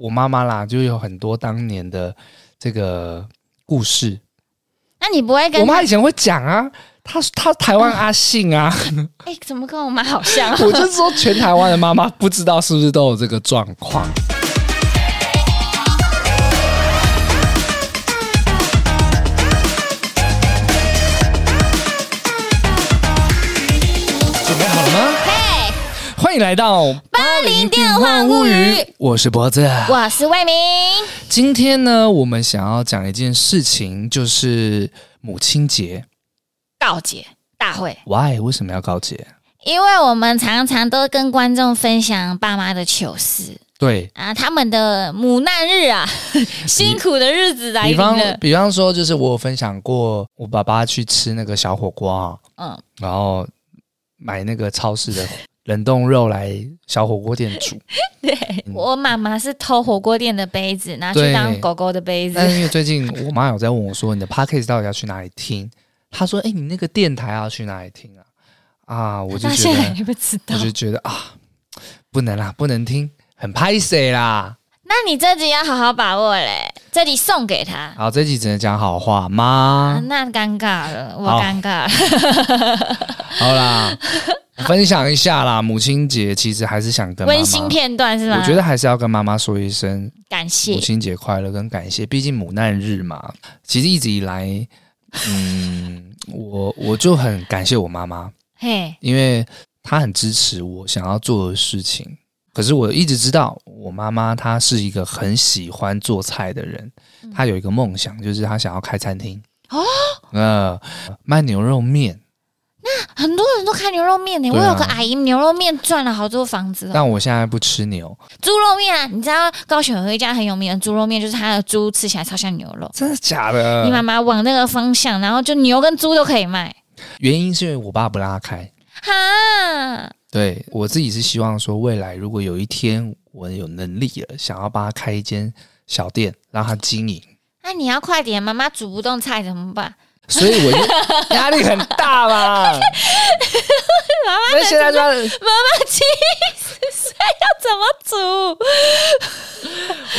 我妈妈啦，就有很多当年的这个故事。那你不会跟我妈以前会讲啊？她她台湾阿信啊？哎、欸，怎么跟我妈好像？我就说全台湾的妈妈不知道是不是都有这个状况。欢迎来到八零电话物语。我是脖子，我是魏明。今天呢，我们想要讲一件事情，就是母亲节告捷大会。Why？为什么要告捷？因为我们常常都跟观众分享爸妈的糗事。对啊，他们的母难日啊，辛苦的日子来。比方，比方说，就是我有分享过，我爸爸去吃那个小火锅啊，嗯，然后。买那个超市的冷冻肉来小火锅店煮。对，嗯、我妈妈是偷火锅店的杯子拿去当狗狗的杯子。但是因为最近我妈有在问我说：“你的 podcast 到底要去哪里听？”她说：“哎、欸，你那个电台要去哪里听啊？”啊，我就觉得，不知道，我就觉得啊，不能啦，不能听，很拍谁啦。那你这集要好好把握嘞，这集送给他。好，这集只能讲好话吗？啊、那尴尬了，我尴尬了。好，好啦，分享一下啦。母亲节其实还是想跟温馨片段是吗？我觉得还是要跟妈妈说一声感谢，母亲节快乐跟感谢。毕竟母难日嘛，其实一直以来，嗯，我我就很感谢我妈妈，嘿，因为她很支持我想要做的事情。可是我一直知道，我妈妈她是一个很喜欢做菜的人，她有一个梦想，就是她想要开餐厅哦，呃，卖牛肉面。那很多人都开牛肉面呢，啊、我有个阿姨牛肉面赚了好多房子。但我现在不吃牛。猪肉面啊，你知道高雄有一家很有名的猪肉面，就是它的猪吃起来超像牛肉。真的假的？你妈妈往那个方向，然后就牛跟猪都可以卖。原因是因为我爸不让他开。哈。对，我自己是希望说，未来如果有一天我有能力了，想要帮他开一间小店，让他经营。那你要快点，妈妈煮不动菜怎么办？所以我就压力很大嘛。妈妈，那现在说，妈妈七十岁要怎么煮？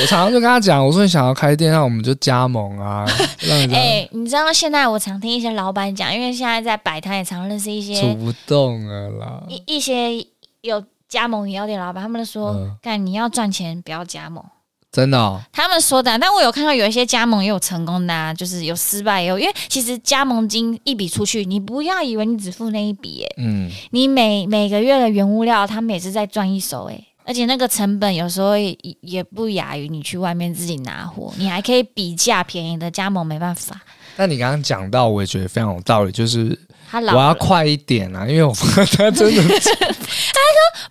我常常就跟他讲，我说你想要开店，那我们就加盟啊。哎、欸，你知道现在我常听一些老板讲，因为现在在摆摊也常认识一些煮不动了啦。一一些有加盟饮料店老板，他们都说，干、嗯、你要赚钱，不要加盟。真的、哦，他们说的，但我有看到有一些加盟也有成功的、啊，就是有失败也有，因为其实加盟金一笔出去，你不要以为你只付那一笔，哎，嗯，你每每个月的原物料，他们也是在赚一手，哎，而且那个成本有时候也也不亚于你去外面自己拿货，你还可以比价便宜的加盟，没办法。但你刚刚讲到，我也觉得非常有道理，就是我要快一点啊，因为我 他真的。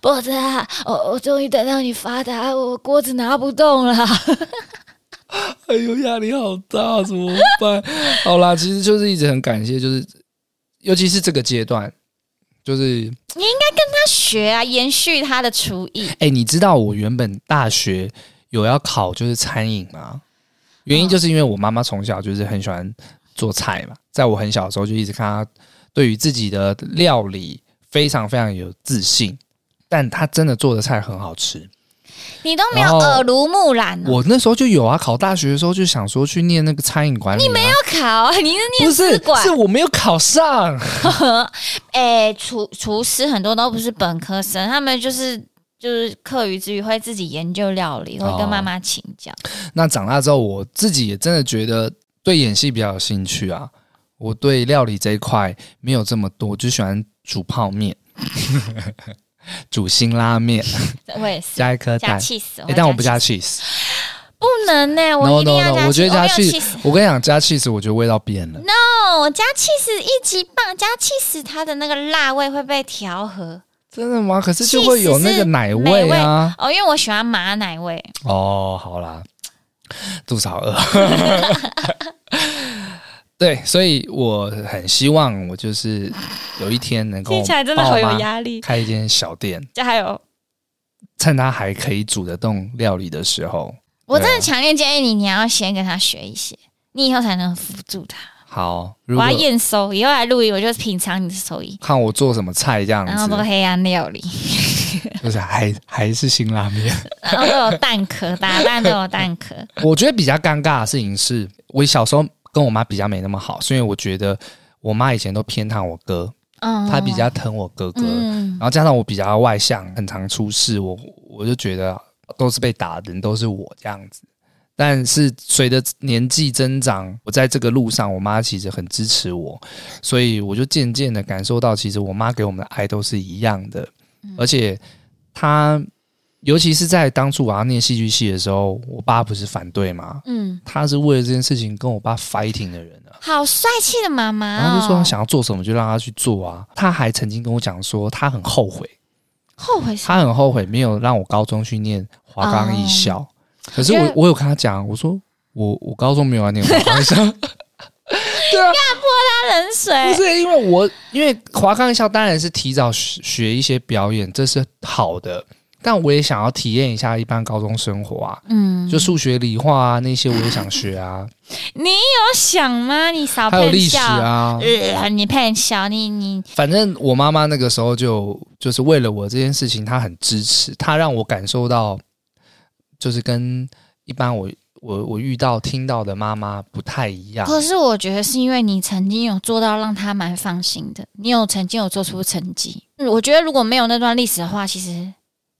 脖子啊，我我终于等到你发达，我锅子拿不动了。哎呦，压力好大，怎么办？好啦，其实就是一直很感谢，就是尤其是这个阶段，就是你应该跟他学啊，延续他的厨艺。哎、欸，你知道我原本大学有要考就是餐饮吗？原因就是因为我妈妈从小就是很喜欢做菜嘛，在我很小的时候就一直看她对于自己的料理非常非常有自信。但他真的做的菜很好吃，你都没有耳濡目染。我那时候就有啊，考大学的时候就想说去念那个餐饮管理。你没有考，你是念不是？是我没有考上。哎，厨厨师很多都不是本科生，他们就是就是课余之余会自己研究料理，会跟妈妈请教。那长大之后，我自己也真的觉得对演戏比较有兴趣啊。我对料理这一块没有这么多，就喜欢煮泡面。煮辛拉面，我也是加一颗蛋，加 cheese，但我不加 cheese，不能呢，我一定要加 cheese。我觉得加 cheese，我跟你讲，加 cheese，我觉得味道变了。No，加 cheese 一级棒，加 cheese 它的那个辣味会被调和。真的吗？可是就会有那个奶味啊。哦，因为我喜欢马奶味。哦，好啦，肚子好饿。对，所以我很希望我就是有一天能够听起来真的好有压力，开一间小店，加油！趁他还可以煮得动料理的时候，我真的强烈建议你，你要先跟他学一些，你以后才能辅助他。好，我要验收，以后来录音，我就品尝你的手艺，看我做什么菜这样子。然后做黑暗料理，就是还还是辛拉面，然后都有蛋壳，打蛋都有蛋壳。我觉得比较尴尬的事情是，我小时候跟我妈比较没那么好，是因为我觉得我妈以前都偏袒我哥，嗯，她比较疼我哥哥，嗯，然后加上我比较外向，很常出事，我我就觉得都是被打的人都是我这样子。但是随着年纪增长，我在这个路上，我妈其实很支持我，所以我就渐渐的感受到，其实我妈给我们的爱都是一样的。而且她，尤其是在当初我要念戏剧系的时候，我爸不是反对吗？嗯，他是为了这件事情跟我爸 fighting 的人啊，好帅气的妈妈哦。然后就说他想要做什么就让他去做啊。他还曾经跟我讲说，他很后悔，后悔，他很后悔没有让我高中去念华冈艺校。哦可是我我有跟他讲，我说我我高中没有来念华冈艺校，对啊，泼他冷水。不是因为我因为华冈艺校当然是提早学学一些表演，这是好的，但我也想要体验一下一般高中生活啊，嗯，就数学、理化啊那些我也想学啊。你有想吗？你少还有历史啊，呃、你骗小你你，反正我妈妈那个时候就就是为了我这件事情，她很支持，她让我感受到。就是跟一般我我我遇到听到的妈妈不太一样。可是我觉得是因为你曾经有做到让她蛮放心的，你有曾经有做出成绩。我觉得如果没有那段历史的话，其实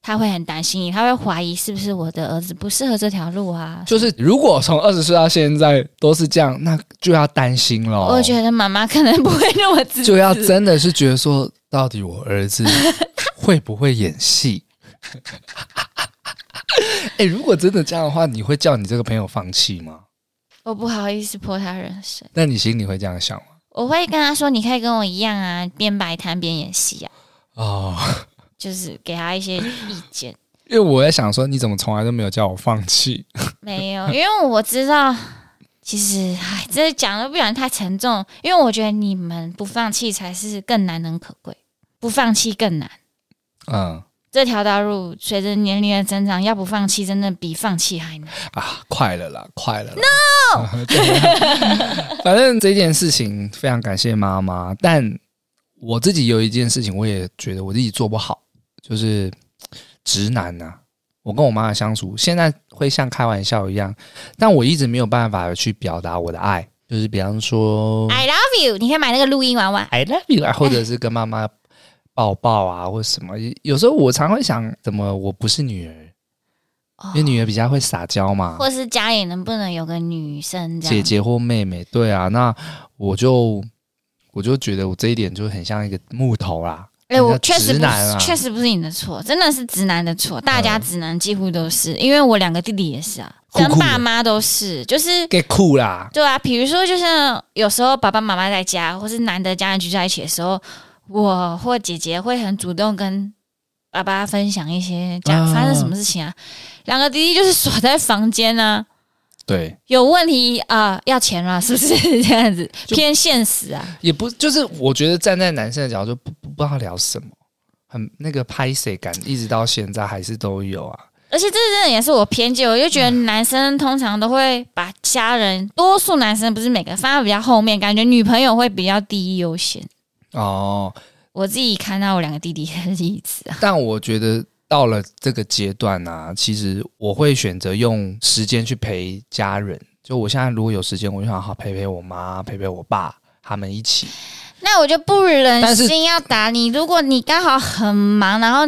他会很担心你，他会怀疑是不是我的儿子不适合这条路啊。就是如果从二十岁到现在都是这样，那就要担心了。我觉得妈妈可能不会那么自，就要真的是觉得说，到底我儿子 会不会演戏？哎、欸，如果真的这样的话，你会叫你这个朋友放弃吗？我不好意思泼他人水。那你心里会这样想吗？我会跟他说：“你可以跟我一样啊，边摆摊边演戏啊。”哦，就是给他一些意见。因为我在想说，你怎么从来都没有叫我放弃？没有，因为我知道，其实哎，这讲的不然太沉重。因为我觉得你们不放弃才是更难能可贵，不放弃更难。嗯。这条道路随着年龄的增长，要不放弃，真的比放弃还难啊！快了啦，快了啦！No，反正这件事情非常感谢妈妈，但我自己有一件事情，我也觉得我自己做不好，就是直男呐、啊。我跟我妈的相处，现在会像开玩笑一样，但我一直没有办法去表达我的爱，就是比方说 “I love you”，你可以买那个录音玩玩 “I love you”，或者是跟妈妈。抱抱啊，或什么？有时候我常会想，怎么我不是女儿？哦、因为女儿比较会撒娇嘛。或是家里能不能有个女生？姐姐或妹妹？对啊，那我就我就觉得我这一点就很像一个木头啦。哎、欸，我确实不确实不是你的错，真的是直男的错。大家直男几乎都是，因为我两个弟弟也是啊，跟爸妈都是，就是给酷啦。对啊，比如说，就像有时候爸爸妈妈在家，或是难得家人聚在一起的时候。我或姐姐会很主动跟爸爸分享一些讲发生什么事情啊，两个弟弟就是锁在房间呢。对，有问题啊、呃，要钱了，是不是 这样子？偏现实啊，也不就是我觉得站在男生的角度，不不不知道聊什么，很那个拍谢感，一直到现在还是都有啊。而且这真的也是我偏见，我就觉得男生通常都会把家人，多数男生不是每个放在比较后面，感觉女朋友会比较第一优先。哦，我自己看到我两个弟弟的例子啊，但我觉得到了这个阶段呢、啊，其实我会选择用时间去陪家人。就我现在如果有时间，我就想好陪陪我妈，陪陪我爸，他们一起。那我就不忍心要打你。如果你刚好很忙，然后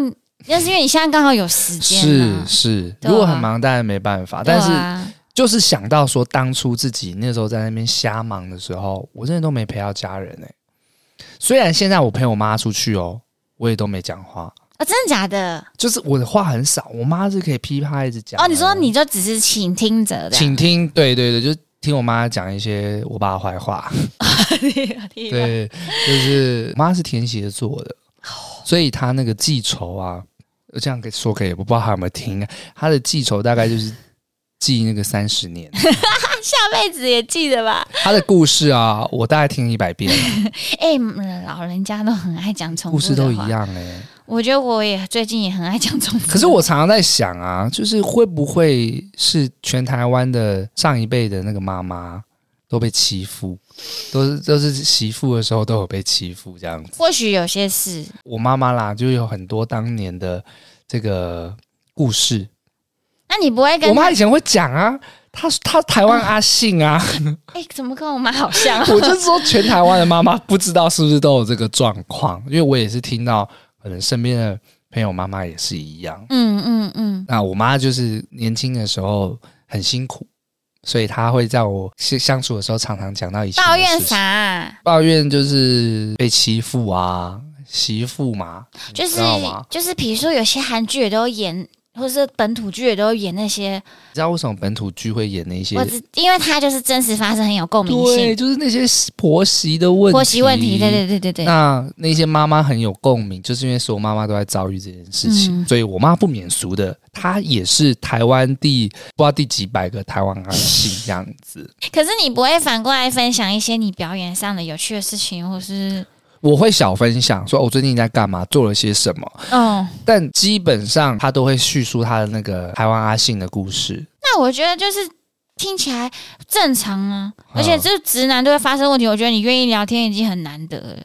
那是因为你现在刚好有时间、啊，是是。如果很忙，当然没办法。但是就是想到说，当初自己那时候在那边瞎忙的时候，我真的都没陪到家人哎、欸。虽然现在我陪我妈出去哦，我也都没讲话啊。真的假的？就是我的话很少，我妈是可以噼啪一直讲。哦，你说你就只是倾听者的，倾听，对对对，就听我妈讲一些我爸的坏话。对，就是我妈是天蝎座的，所以她那个记仇啊，这样可以说可以，我不知道她有没有听啊。她的记仇大概就是记那个三十年。下辈子也记得吧？他的故事啊，我大概听一百遍。哎、欸，老人家都很爱讲重复，故事都一样哎、欸。我觉得我也最近也很爱讲中文。可是我常常在想啊，就是会不会是全台湾的上一辈的那个妈妈都被欺负，都是都是媳妇的时候都有被欺负这样子。或许有些事，我妈妈啦，就有很多当年的这个故事。那你不会跟我妈以前会讲啊？她她台湾阿信啊？哎、欸，怎么跟我妈好像？我就是说全台湾的妈妈不知道是不是都有这个状况，因为我也是听到，可能身边的朋友妈妈也是一样。嗯嗯嗯。那我妈就是年轻的时候很辛苦。所以她会在我相相处的时候，常常讲到一些抱怨啥、啊？抱怨就是被欺负啊，媳妇嘛，就是就是，比如说有些韩剧也都演。或是本土剧也都演那些，你知道为什么本土剧会演那些？我因为它就是真实发生，很有共鸣性。对，就是那些婆媳的问题。婆媳问题，对对对对对。那那些妈妈很有共鸣，就是因为所有妈妈都在遭遇这件事情，嗯、所以我妈不免俗的，她也是台湾第不知道第几百个台湾阿信这样子。可是你不会反过来分享一些你表演上的有趣的事情，或是？我会小分享，说我最近在干嘛，做了些什么。嗯，但基本上他都会叙述他的那个台湾阿信的故事。那我觉得就是听起来正常啊，而且这直男都会发生问题。我觉得你愿意聊天已经很难得了，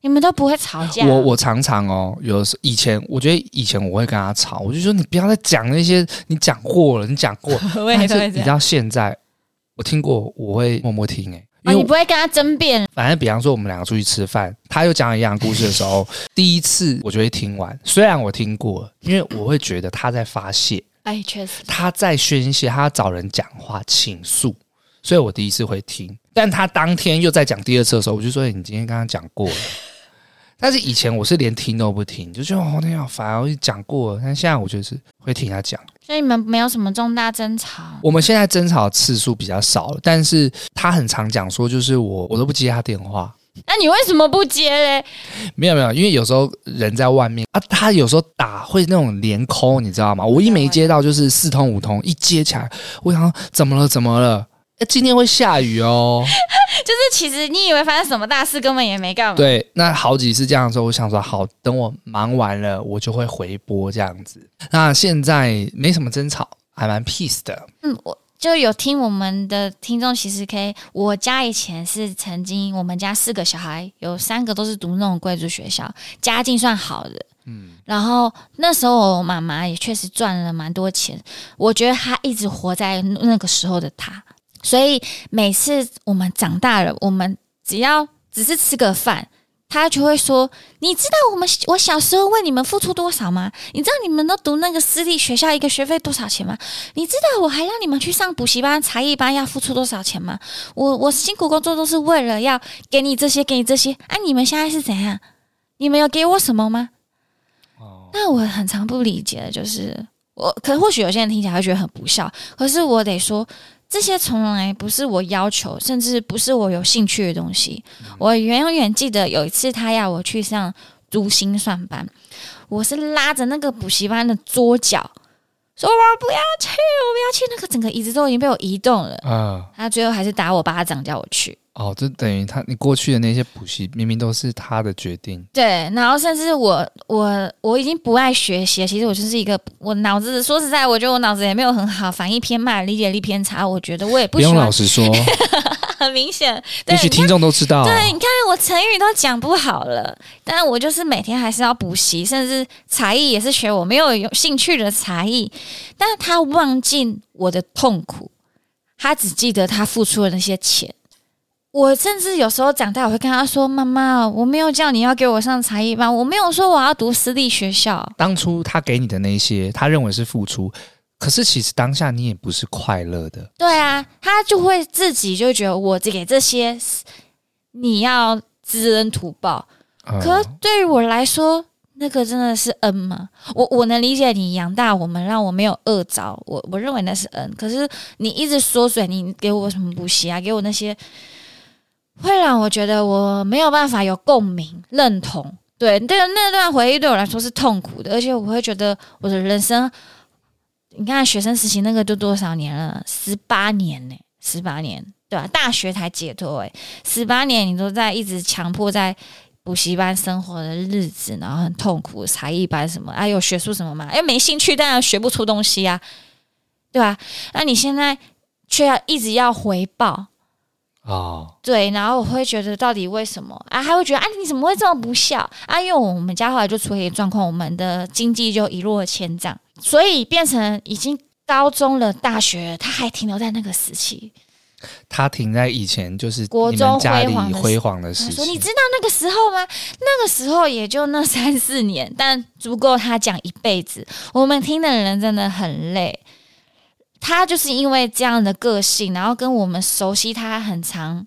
你们都不会吵架。我我常常哦，有的时候以前我觉得以前我会跟他吵，我就说你不要再讲那些你讲过了，你讲过了。但是你知道现在我听过，我会默默听诶、欸。哦、你不会跟他争辩。反正比方说，我们两个出去吃饭，他又讲一样故事的时候，第一次我就会听完。虽然我听过，因为我会觉得他在发泄，哎，确实他在宣泄，他找人讲话倾诉，所以我第一次会听。但他当天又在讲第二次的时候，我就说：“你今天刚刚讲过了。”但是以前我是连听都不听，就觉得哦，那好烦啊！我讲过了，但现在我就是会听他讲。所以你们没有什么重大争吵？我们现在争吵次数比较少了，但是他很常讲说，就是我我都不接他电话。那你为什么不接嘞？没有没有，因为有时候人在外面啊，他有时候打会那种连 call，你知道吗？我一没接到就是四通五通，一接起来，我想怎么了？怎么了？今天会下雨哦，就是其实你以为发生什么大事，根本也没干嘛。对，那好几次这样的时候，我想说好，等我忙完了，我就会回拨这样子。那现在没什么争吵，还蛮 peace 的。嗯，我就有听我们的听众，其实可以。我家以前是曾经，我们家四个小孩，有三个都是读那种贵族学校，家境算好的。嗯，然后那时候我妈妈也确实赚了蛮多钱，我觉得她一直活在那个时候的她。所以每次我们长大了，我们只要只是吃个饭，他就会说：“你知道我们我小时候为你们付出多少吗？你知道你们都读那个私立学校一个学费多少钱吗？你知道我还让你们去上补习班、才艺班要付出多少钱吗？我我辛苦工作都是为了要给你这些，给你这些。啊，你们现在是怎样？你们有给我什么吗？哦，那我很常不理解的就是，我可能或许有些人听起来会觉得很不孝，可是我得说。这些从来不是我要求，甚至不是我有兴趣的东西。我永远记得有一次，他要我去上珠心算班，我是拉着那个补习班的桌角，说我不要去，我不要去。那个整个椅子都已经被我移动了。啊，他最后还是打我巴掌，叫我去。哦，就等于他，你过去的那些补习明明都是他的决定。对，然后甚至我我我已经不爱学习了，其实我就是一个我脑子说实在，我觉得我脑子也没有很好，反应偏慢，理解力偏差。我觉得我也不不用老实说，很明显，也许听众都知道。对，你看我成语都讲不好了，但我就是每天还是要补习，甚至才艺也是学我没有有兴趣的才艺。但是他忘记我的痛苦，他只记得他付出的那些钱。我甚至有时候长大，我会跟他说：“妈妈，我没有叫你要给我上才艺班，我没有说我要读私立学校。”当初他给你的那些，他认为是付出，可是其实当下你也不是快乐的。对啊，他就会自己就觉得我给这些，你要知恩图报。嗯、可对于我来说，那个真的是恩吗？我我能理解你养大我们，让我没有饿着，我我认为那是恩。可是你一直缩水，你给我什么补习啊？给我那些。会让我觉得我没有办法有共鸣、认同，对，对，那段回忆对我来说是痛苦的，而且我会觉得我的人生，你看学生时期那个都多少年了，十八年呢，十八年，对吧？大学才解脱，哎，十八年你都在一直强迫在补习班生活的日子，然后很痛苦，才艺班什么，哎，有学术什么嘛？哎，没兴趣，当然学不出东西啊，对吧？那你现在却要一直要回报。哦，对，然后我会觉得到底为什么啊？还会觉得啊，你怎么会这么不孝啊？因为我们家后来就出了一个状况，我们的经济就一落千丈，所以变成已经高中了，大学他还停留在那个时期。他停在以前就是国中辉煌辉煌的时期。你知道那个时候吗？那个时候也就那三四年，但足够他讲一辈子。我们听的人真的很累。他就是因为这样的个性，然后跟我们熟悉他很长，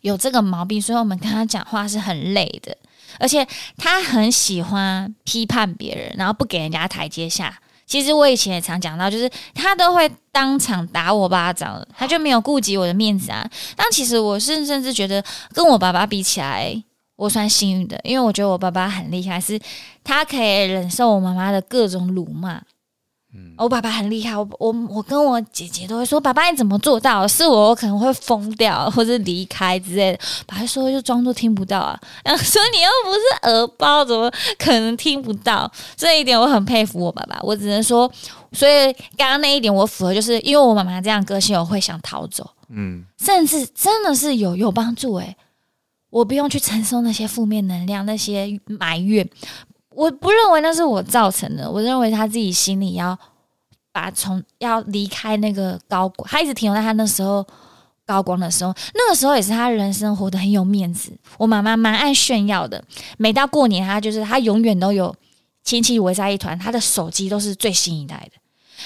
有这个毛病，所以我们跟他讲话是很累的。而且他很喜欢批判别人，然后不给人家台阶下。其实我以前也常讲到，就是他都会当场打我巴掌，他就没有顾及我的面子啊。但其实我是甚至觉得跟我爸爸比起来，我算幸运的，因为我觉得我爸爸很厉害，是他可以忍受我妈妈的各种辱骂。我爸爸很厉害，我我我跟我姐姐都会说：“爸爸你怎么做到？”是我，我可能会疯掉 或者离开之类的。爸爸说就装作听不到啊，然 后说你又不是耳包，怎么可能听不到？这一点我很佩服我爸爸。我只能说，所以刚刚那一点我符合，就是因为我妈妈这样个性，我会想逃走。嗯，甚至真的是有有帮助诶，我不用去承受那些负面能量，那些埋怨。我不认为那是我造成的，我认为他自己心里要把从要离开那个高光，他一直停留在他那时候高光的时候，那个时候也是他人生活得很有面子。我妈妈蛮爱炫耀的，每到过年，她就是她永远都有亲戚围在一团，她的手机都是最新一代的。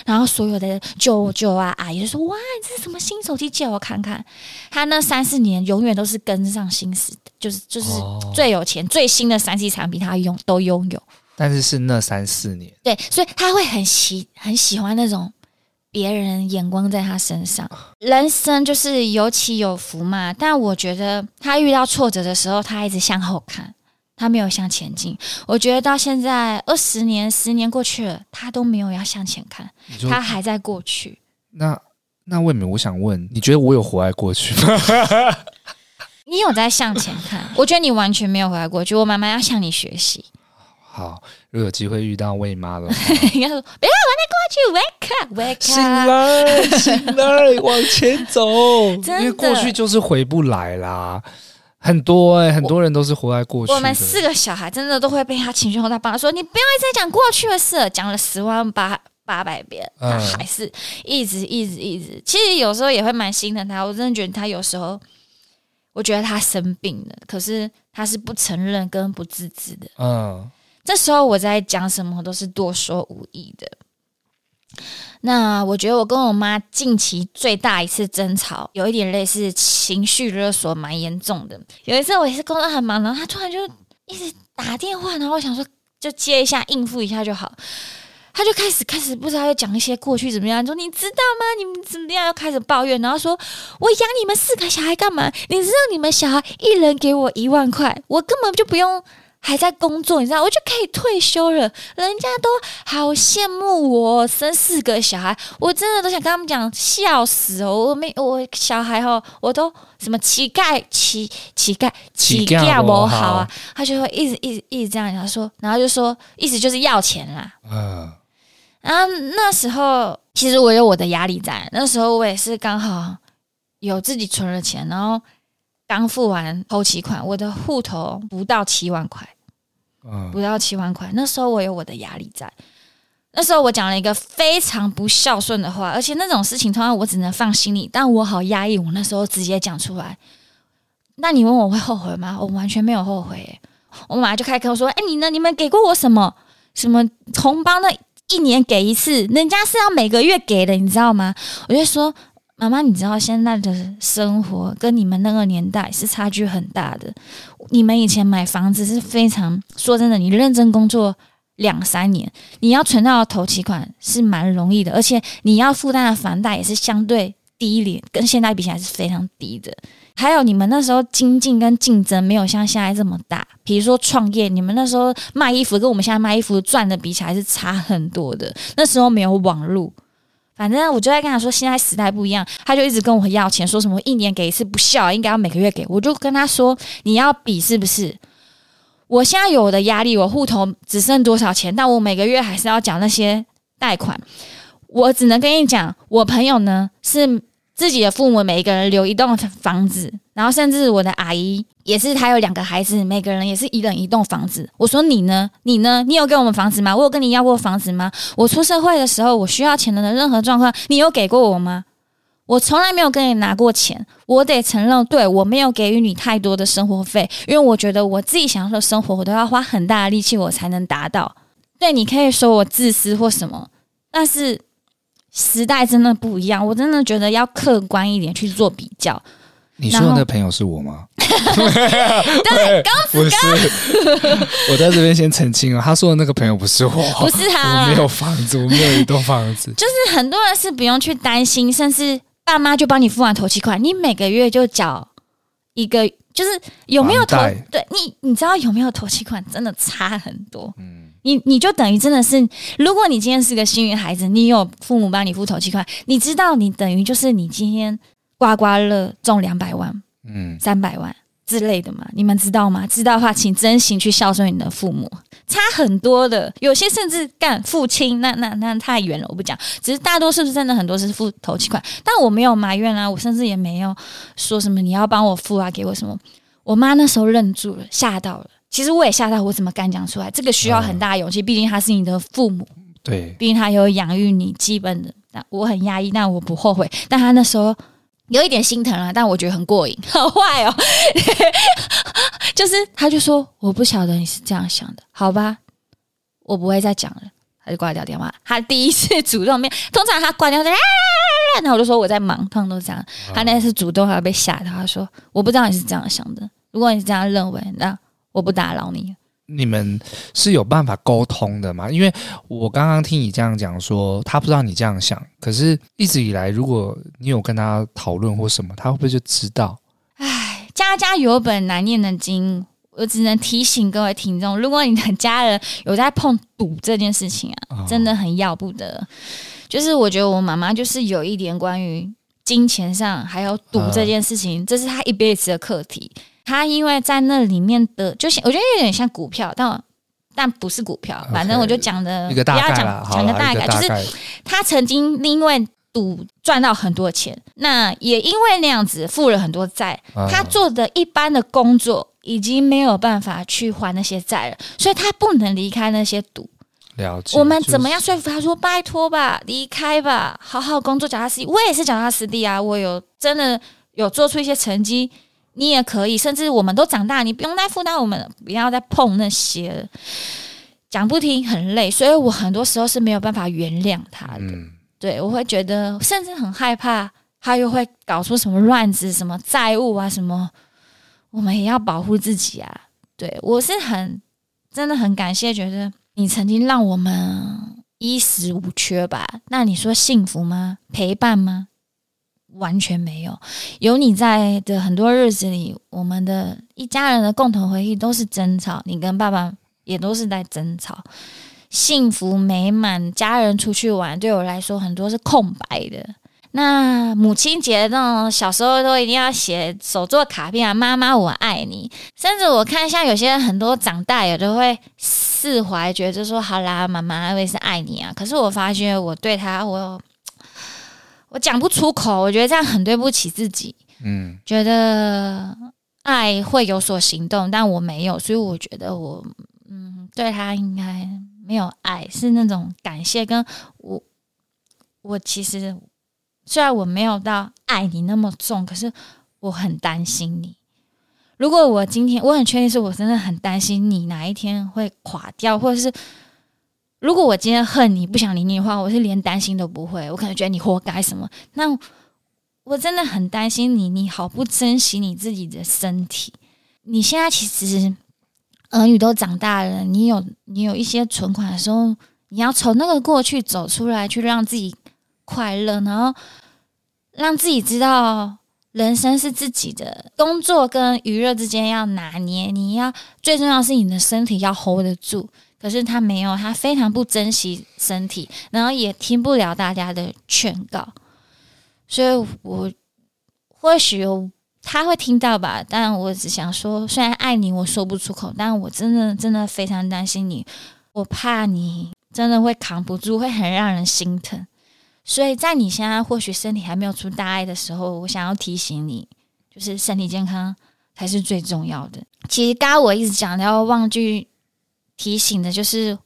然后所有的舅舅啊阿姨就说：“哇，这是什么新手机？借我看看。”他那三四年永远都是跟上新时代，就是就是最有钱、最新的三 C 产品，他拥都拥有。但是是那三四年，对，所以他会很喜很喜欢那种别人眼光在他身上。人生就是有起有伏嘛，但我觉得他遇到挫折的时候，他一直向后看。他没有向前进，我觉得到现在二十年、十年过去了，他都没有要向前看，他还在过去。那那魏美，我想问，你觉得我有活在过去吗？你有在向前看？我觉得你完全没有活在过去。我妈妈要向你学习。好，如果有机会遇到魏妈的话，应该说不要活在过去，wake up，wake up，醒来，醒来，往前走，因为过去就是回不来啦。很多哎、欸，很多人都是活在过去。我们四个小孩真的都会被他情绪后，他爸说：“你不要再讲过去的事了。”讲了十万八八百遍，他还是一直一直一直。其实有时候也会蛮心疼他，我真的觉得他有时候，我觉得他生病了，可是他是不承认跟不自知的。嗯，这时候我在讲什么都是多说无益的。那我觉得我跟我妈近期最大一次争吵，有一点类似情绪勒索，蛮严重的。有一次我也是工作很忙，然后她突然就一直打电话，然后我想说就接一下应付一下就好。她就开始开始不知道要讲一些过去怎么样，说你知道吗？你们怎么样？要开始抱怨，然后说我养你们四个小孩干嘛？你知道你们小孩一人给我一万块，我根本就不用。还在工作，你知道，我就可以退休了。人家都好羡慕我生四个小孩，我真的都想跟他们讲，笑死哦！我没我小孩哦，我都什么乞丐乞乞丐乞丐不好啊，他就会一直一直一直这样，他说，然后就说意思就是要钱啦。嗯，然后那时候其实我有我的压力在，那时候我也是刚好有自己存了钱，然后。刚付完头期款，我的户头不到七万块，嗯，不到七万块。那时候我有我的压力在，那时候我讲了一个非常不孝顺的话，而且那种事情通常我只能放心里，但我好压抑，我那时候直接讲出来。那你问我会后悔吗？我完全没有后悔。我马上就开口说：“哎，你呢？你们给过我什么？什么红包？呢一年给一次，人家是要每个月给的，你知道吗？”我就说。妈妈，你知道现在的生活跟你们那个年代是差距很大的。你们以前买房子是非常，说真的，你认真工作两三年，你要存到头期款是蛮容易的，而且你要负担的房贷也是相对低一点，跟现在比起来是非常低的。还有你们那时候经济跟竞争没有像现在这么大，比如说创业，你们那时候卖衣服跟我们现在卖衣服赚的比起来是差很多的。那时候没有网络。反正我就在跟他说，现在时代不一样，他就一直跟我要钱，说什么一年给一次不孝，应该要每个月给。我就跟他说，你要比是不是？我现在有的压力，我户头只剩多少钱，但我每个月还是要缴那些贷款。我只能跟你讲，我朋友呢是自己的父母每一个人留一栋房子，然后甚至我的阿姨也是，她有两个孩子，每个人也是一人一栋房子。我说你呢？你呢？你有给我们房子吗？我有跟你要过房子吗？我出社会的时候，我需要钱的任何状况，你有给过我吗？我从来没有跟你拿过钱。我得承认，对，我没有给予你太多的生活费，因为我觉得我自己想要的生活，我都要花很大的力气，我才能达到。对，你可以说我自私或什么，但是。时代真的不一样，我真的觉得要客观一点去做比较。你说的那个朋友是我吗？对，刚不是。我在这边先澄清啊，他说的那个朋友不是我，不是他，我没有房子，我没有一栋房子。就是很多人是不用去担心，甚至爸妈就帮你付完头期款，你每个月就缴一个，就是有没有头？对你，你知道有没有头期款，真的差很多。嗯。你你就等于真的是，如果你今天是个幸运孩子，你有父母帮你付头期款，你知道你等于就是你今天刮刮乐中两百万，嗯，三百万之类的嘛？你们知道吗？知道的话，请真心去孝顺你的父母，差很多的。有些甚至干父亲，那那那太远了，我不讲。只是大多数是真的很多是付头期款，但我没有埋怨啊，我甚至也没有说什么你要帮我付啊，给我什么。我妈那时候愣住了，吓到了。其实我也吓到，我怎么敢讲出来？这个需要很大勇气，毕竟他是你的父母，对，毕竟他有养育你基本的。但我很压抑，但我不后悔。但他那时候有一点心疼啊，但我觉得很过瘾，好坏哦。就是他就说，我不晓得你是这样想的，好吧，我不会再讲了。他就挂掉电话。他第一次主动面，通常他挂掉电话，那我就说我在忙，通常都这样。他那次主动还要被吓到，他说我不知道你是这样想的，如果你是这样认为，那。我不打扰你。你们是有办法沟通的吗？因为我刚刚听你这样讲说，他不知道你这样想，可是一直以来，如果你有跟他讨论或什么，他会不会就知道？唉，家家有本难念的经，我只能提醒各位听众，如果你的家人有在碰赌这件事情啊，真的很要不得。哦、就是我觉得我妈妈就是有一点关于金钱上还有赌这件事情，啊、这是她一辈子的课题。他因为在那里面的，就像我觉得有点像股票，但但不是股票。反正我就讲的，不要讲讲个大概，就是他曾经因为赌赚到很多钱，那也因为那样子负了很多债。他做的一般的工作已经没有办法去还那些债了，所以他不能离开那些赌。了解。我们怎么样说服他说拜托吧，离开吧，好好工作，脚踏实地。我也是脚踏实地啊，我有真的有做出一些成绩。你也可以，甚至我们都长大，你不用再负担我们，不要再碰那些了。讲不听很累，所以我很多时候是没有办法原谅他的。嗯、对，我会觉得，甚至很害怕他又会搞出什么乱子，什么债务啊，什么。我们也要保护自己啊。对，我是很真的很感谢，觉得你曾经让我们衣食无缺吧。那你说幸福吗？陪伴吗？完全没有，有你在的很多日子里，我们的一家人的共同回忆都是争吵，你跟爸爸也都是在争吵，幸福美满，家人出去玩，对我来说很多是空白的。那母亲节那种小时候都一定要写手作卡片啊，妈妈我爱你，甚至我看像有些人很多长大也都会释怀，觉得说好啦，妈妈我也是爱你啊。可是我发现我对他我。我讲不出口，我觉得这样很对不起自己。嗯，觉得爱会有所行动，但我没有，所以我觉得我嗯对他应该没有爱，是那种感谢。跟我，我其实虽然我没有到爱你那么重，可是我很担心你。如果我今天我很确定是我真的很担心你哪一天会垮掉，或者是。如果我今天恨你不想理你的话，我是连担心都不会。我可能觉得你活该什么？那我真的很担心你，你好不珍惜你自己的身体。你现在其实儿女都长大了，你有你有一些存款的时候，你要从那个过去走出来，去让自己快乐，然后让自己知道人生是自己的，工作跟娱乐之间要拿捏。你要最重要是你的身体要 hold 得住。可是他没有，他非常不珍惜身体，然后也听不了大家的劝告，所以我或许他会听到吧，但我只想说，虽然爱你，我说不出口，但我真的真的非常担心你，我怕你真的会扛不住，会很让人心疼，所以在你现在或许身体还没有出大碍的时候，我想要提醒你，就是身体健康才是最重要的。其实刚刚我一直讲的要忘记提醒的，就是。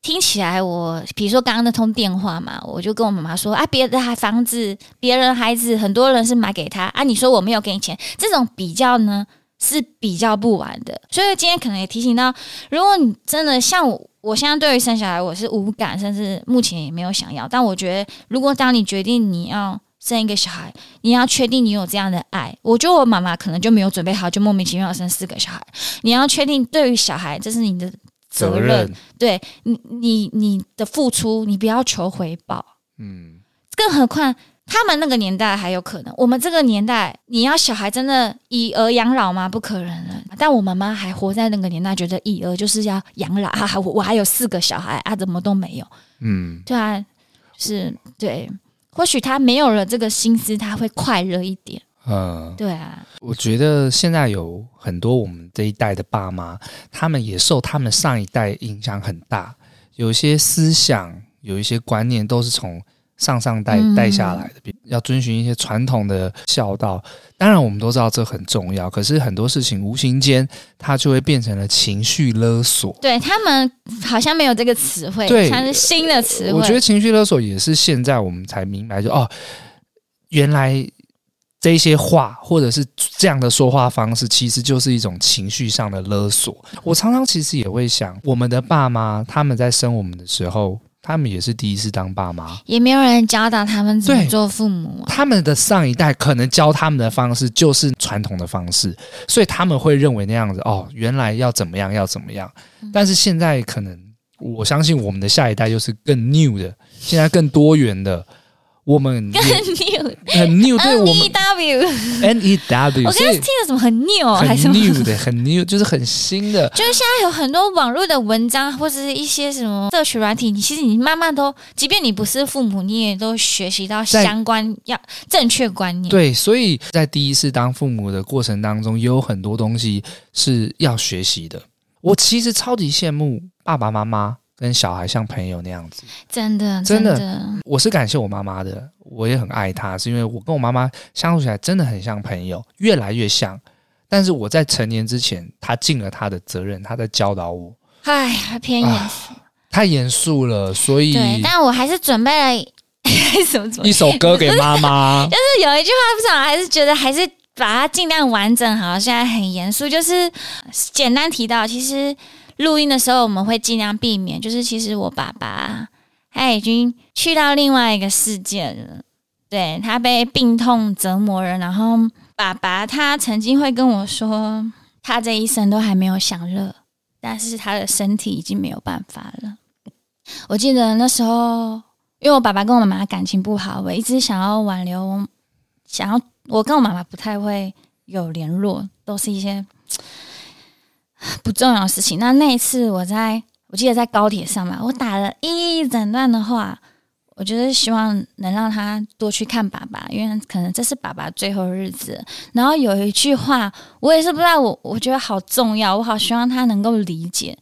听起来我，比如说刚刚那通电话嘛，我就跟我妈妈说啊，别的房子，别人孩子，很多人是买给他啊，你说我没有给你钱，这种比较呢是比较不完的。所以今天可能也提醒到，如果你真的像我，我现在对于生小孩我是无感，甚至目前也没有想要。但我觉得，如果当你决定你要生一个小孩，你要确定你有这样的爱，我觉得我妈妈可能就没有准备好，就莫名其妙生四个小孩。你要确定对于小孩，这是你的。责任，责任对你，你你的付出，你不要求回报。嗯，更何况他们那个年代还有可能，我们这个年代，你要小孩真的以儿养老吗？不可能了。但我妈妈还活在那个年代，觉得以儿就是要养老啊，我我还有四个小孩啊，怎么都没有？嗯，对啊，是对，或许他没有了这个心思，他会快乐一点。嗯，对啊，我觉得现在有很多我们这一代的爸妈，他们也受他们上一代影响很大，有一些思想，有一些观念都是从上上代带下来的，嗯、要遵循一些传统的孝道。当然，我们都知道这很重要，可是很多事情无形间它就会变成了情绪勒索。对，他们好像没有这个词汇，对，它是新的词汇。我觉得情绪勒索也是现在我们才明白就，就哦，原来。这些话，或者是这样的说话方式，其实就是一种情绪上的勒索。我常常其实也会想，我们的爸妈他们在生我们的时候，他们也是第一次当爸妈，也没有人教导他们怎么做父母啊。他们的上一代可能教他们的方式就是传统的方式，所以他们会认为那样子哦，原来要怎么样，要怎么样。但是现在可能，我相信我们的下一代就是更 new 的，现在更多元的。我们很 new，很 new，对我们 N E W，N E W，我刚才听了什么很 new，很 new 的，很 new，就是很新的。就是现在有很多网络的文章，或者是一些什么社群软体，你其实你慢慢都，即便你不是父母，你也都学习到相关要正确观念。对，所以在第一次当父母的过程当中，也有很多东西是要学习的。我其实超级羡慕爸爸妈妈。跟小孩像朋友那样子，真的，真的，真的，我是感谢我妈妈的，我也很爱她，是因为我跟我妈妈相处起来真的很像朋友，越来越像。但是我在成年之前，她尽了她的责任，她在教导我。哎，偏严肃，太严肃了，所以，对，但我还是准备了什么 一首歌给妈妈。就是有一句话，不知道还是觉得还是把它尽量完整好。现在很严肃，就是简单提到，其实。录音的时候，我们会尽量避免。就是其实我爸爸他已经去到另外一个世界了，对，他被病痛折磨了。然后爸爸他曾经会跟我说，他这一生都还没有享乐，但是他的身体已经没有办法了。我记得那时候，因为我爸爸跟我妈妈感情不好，我一直想要挽留，想要我跟我妈妈不太会有联络，都是一些。不重要的事情。那那一次，我在我记得在高铁上嘛，我打了一整段的话，我就是希望能让他多去看爸爸，因为可能这是爸爸最后日子。然后有一句话，我也是不知道，我我觉得好重要，我好希望他能够理解。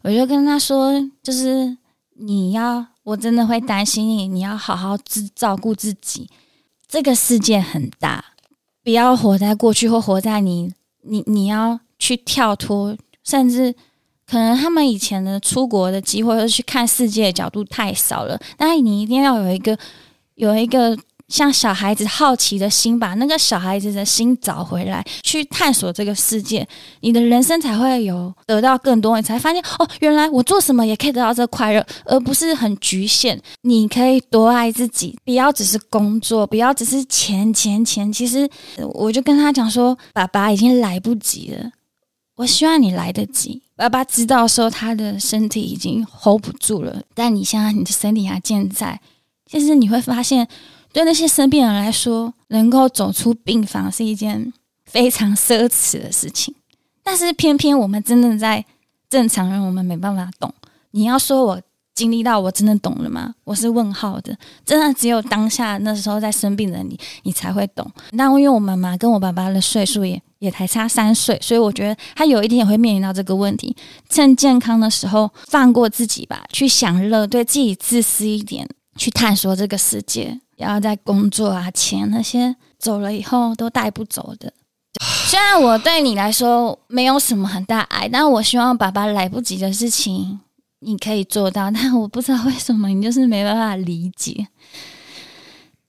我就跟他说，就是你要，我真的会担心你，你要好好自照顾自己。这个世界很大，不要活在过去或活在你，你你要。去跳脱，甚至可能他们以前的出国的机会，或者去看世界的角度太少了。但你一定要有一个有一个像小孩子好奇的心，把那个小孩子的心找回来，去探索这个世界，你的人生才会有得到更多。你才发现哦，原来我做什么也可以得到这快乐，而不是很局限。你可以多爱自己，不要只是工作，不要只是钱钱钱。其实我就跟他讲说，爸爸已经来不及了。我希望你来得及。爸爸知道说他的身体已经 hold 不住了，但你现在你的身体还健在。其实你会发现，对那些生病人来说，能够走出病房是一件非常奢侈的事情。但是偏偏我们真的在正常人，我们没办法懂。你要说我经历到，我真的懂了吗？我是问号的。真的只有当下那时候在生病的你，你才会懂。那因为我妈妈跟我爸爸的岁数也。也才差三岁，所以我觉得他有一天也会面临到这个问题。趁健康的时候放过自己吧，去享乐，对自己自私一点。去探索这个世界，然后在工作啊、钱那些走了以后都带不走的。虽然我对你来说没有什么很大爱，但我希望爸爸来不及的事情你可以做到，但我不知道为什么你就是没办法理解。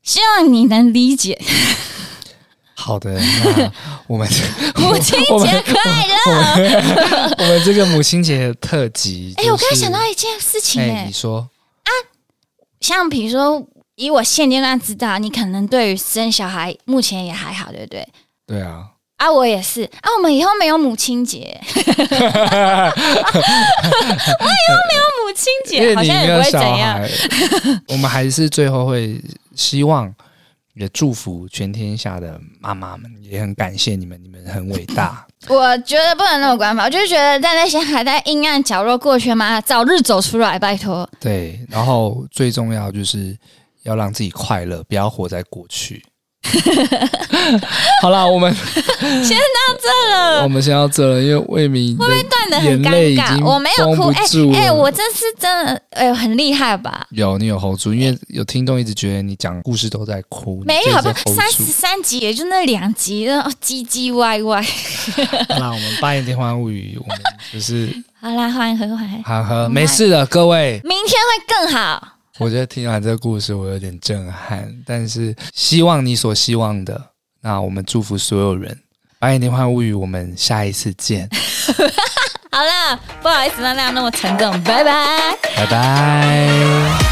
希望你能理解。好的，那我们 母亲节快乐！我们这个母亲节特辑，哎、欸，我刚才想到一件事情、欸，哎、欸，你说啊，像比如说，以我现阶段知道，你可能对于生小孩目前也还好，对不对？对啊，啊，我也是啊，我们以后没有母亲节，我以后没有母亲节，好像也不会怎样。我们还是最后会希望。也祝福全天下的妈妈们，也很感谢你们，你们很伟大。我觉得不能那么官方，我就是觉得在那些还在阴暗角落过去嘛，早日走出来，拜托。对，然后最重要就是要让自己快乐，不要活在过去。好啦，我们先到这了。我们先到这了，因为魏明会不会断的很尴尬？我没有哭，哎哎、欸欸，我这是真的，哎、欸，很厉害吧？有，你有 hold 住，因为有听众一直觉得你讲故事都在哭。没有，吧，三十三集也就那两集，然后唧唧歪歪。好啦，我们八点电话物语，我们就是好啦，欢迎和欢迎，好喝，没事的，各位，明天会更好。我觉得听完这个故事，我有点震撼，但是希望你所希望的，那我们祝福所有人。八点电幻物语，我们下一次见。好了，不好意思让大家那么沉重，拜拜，拜拜。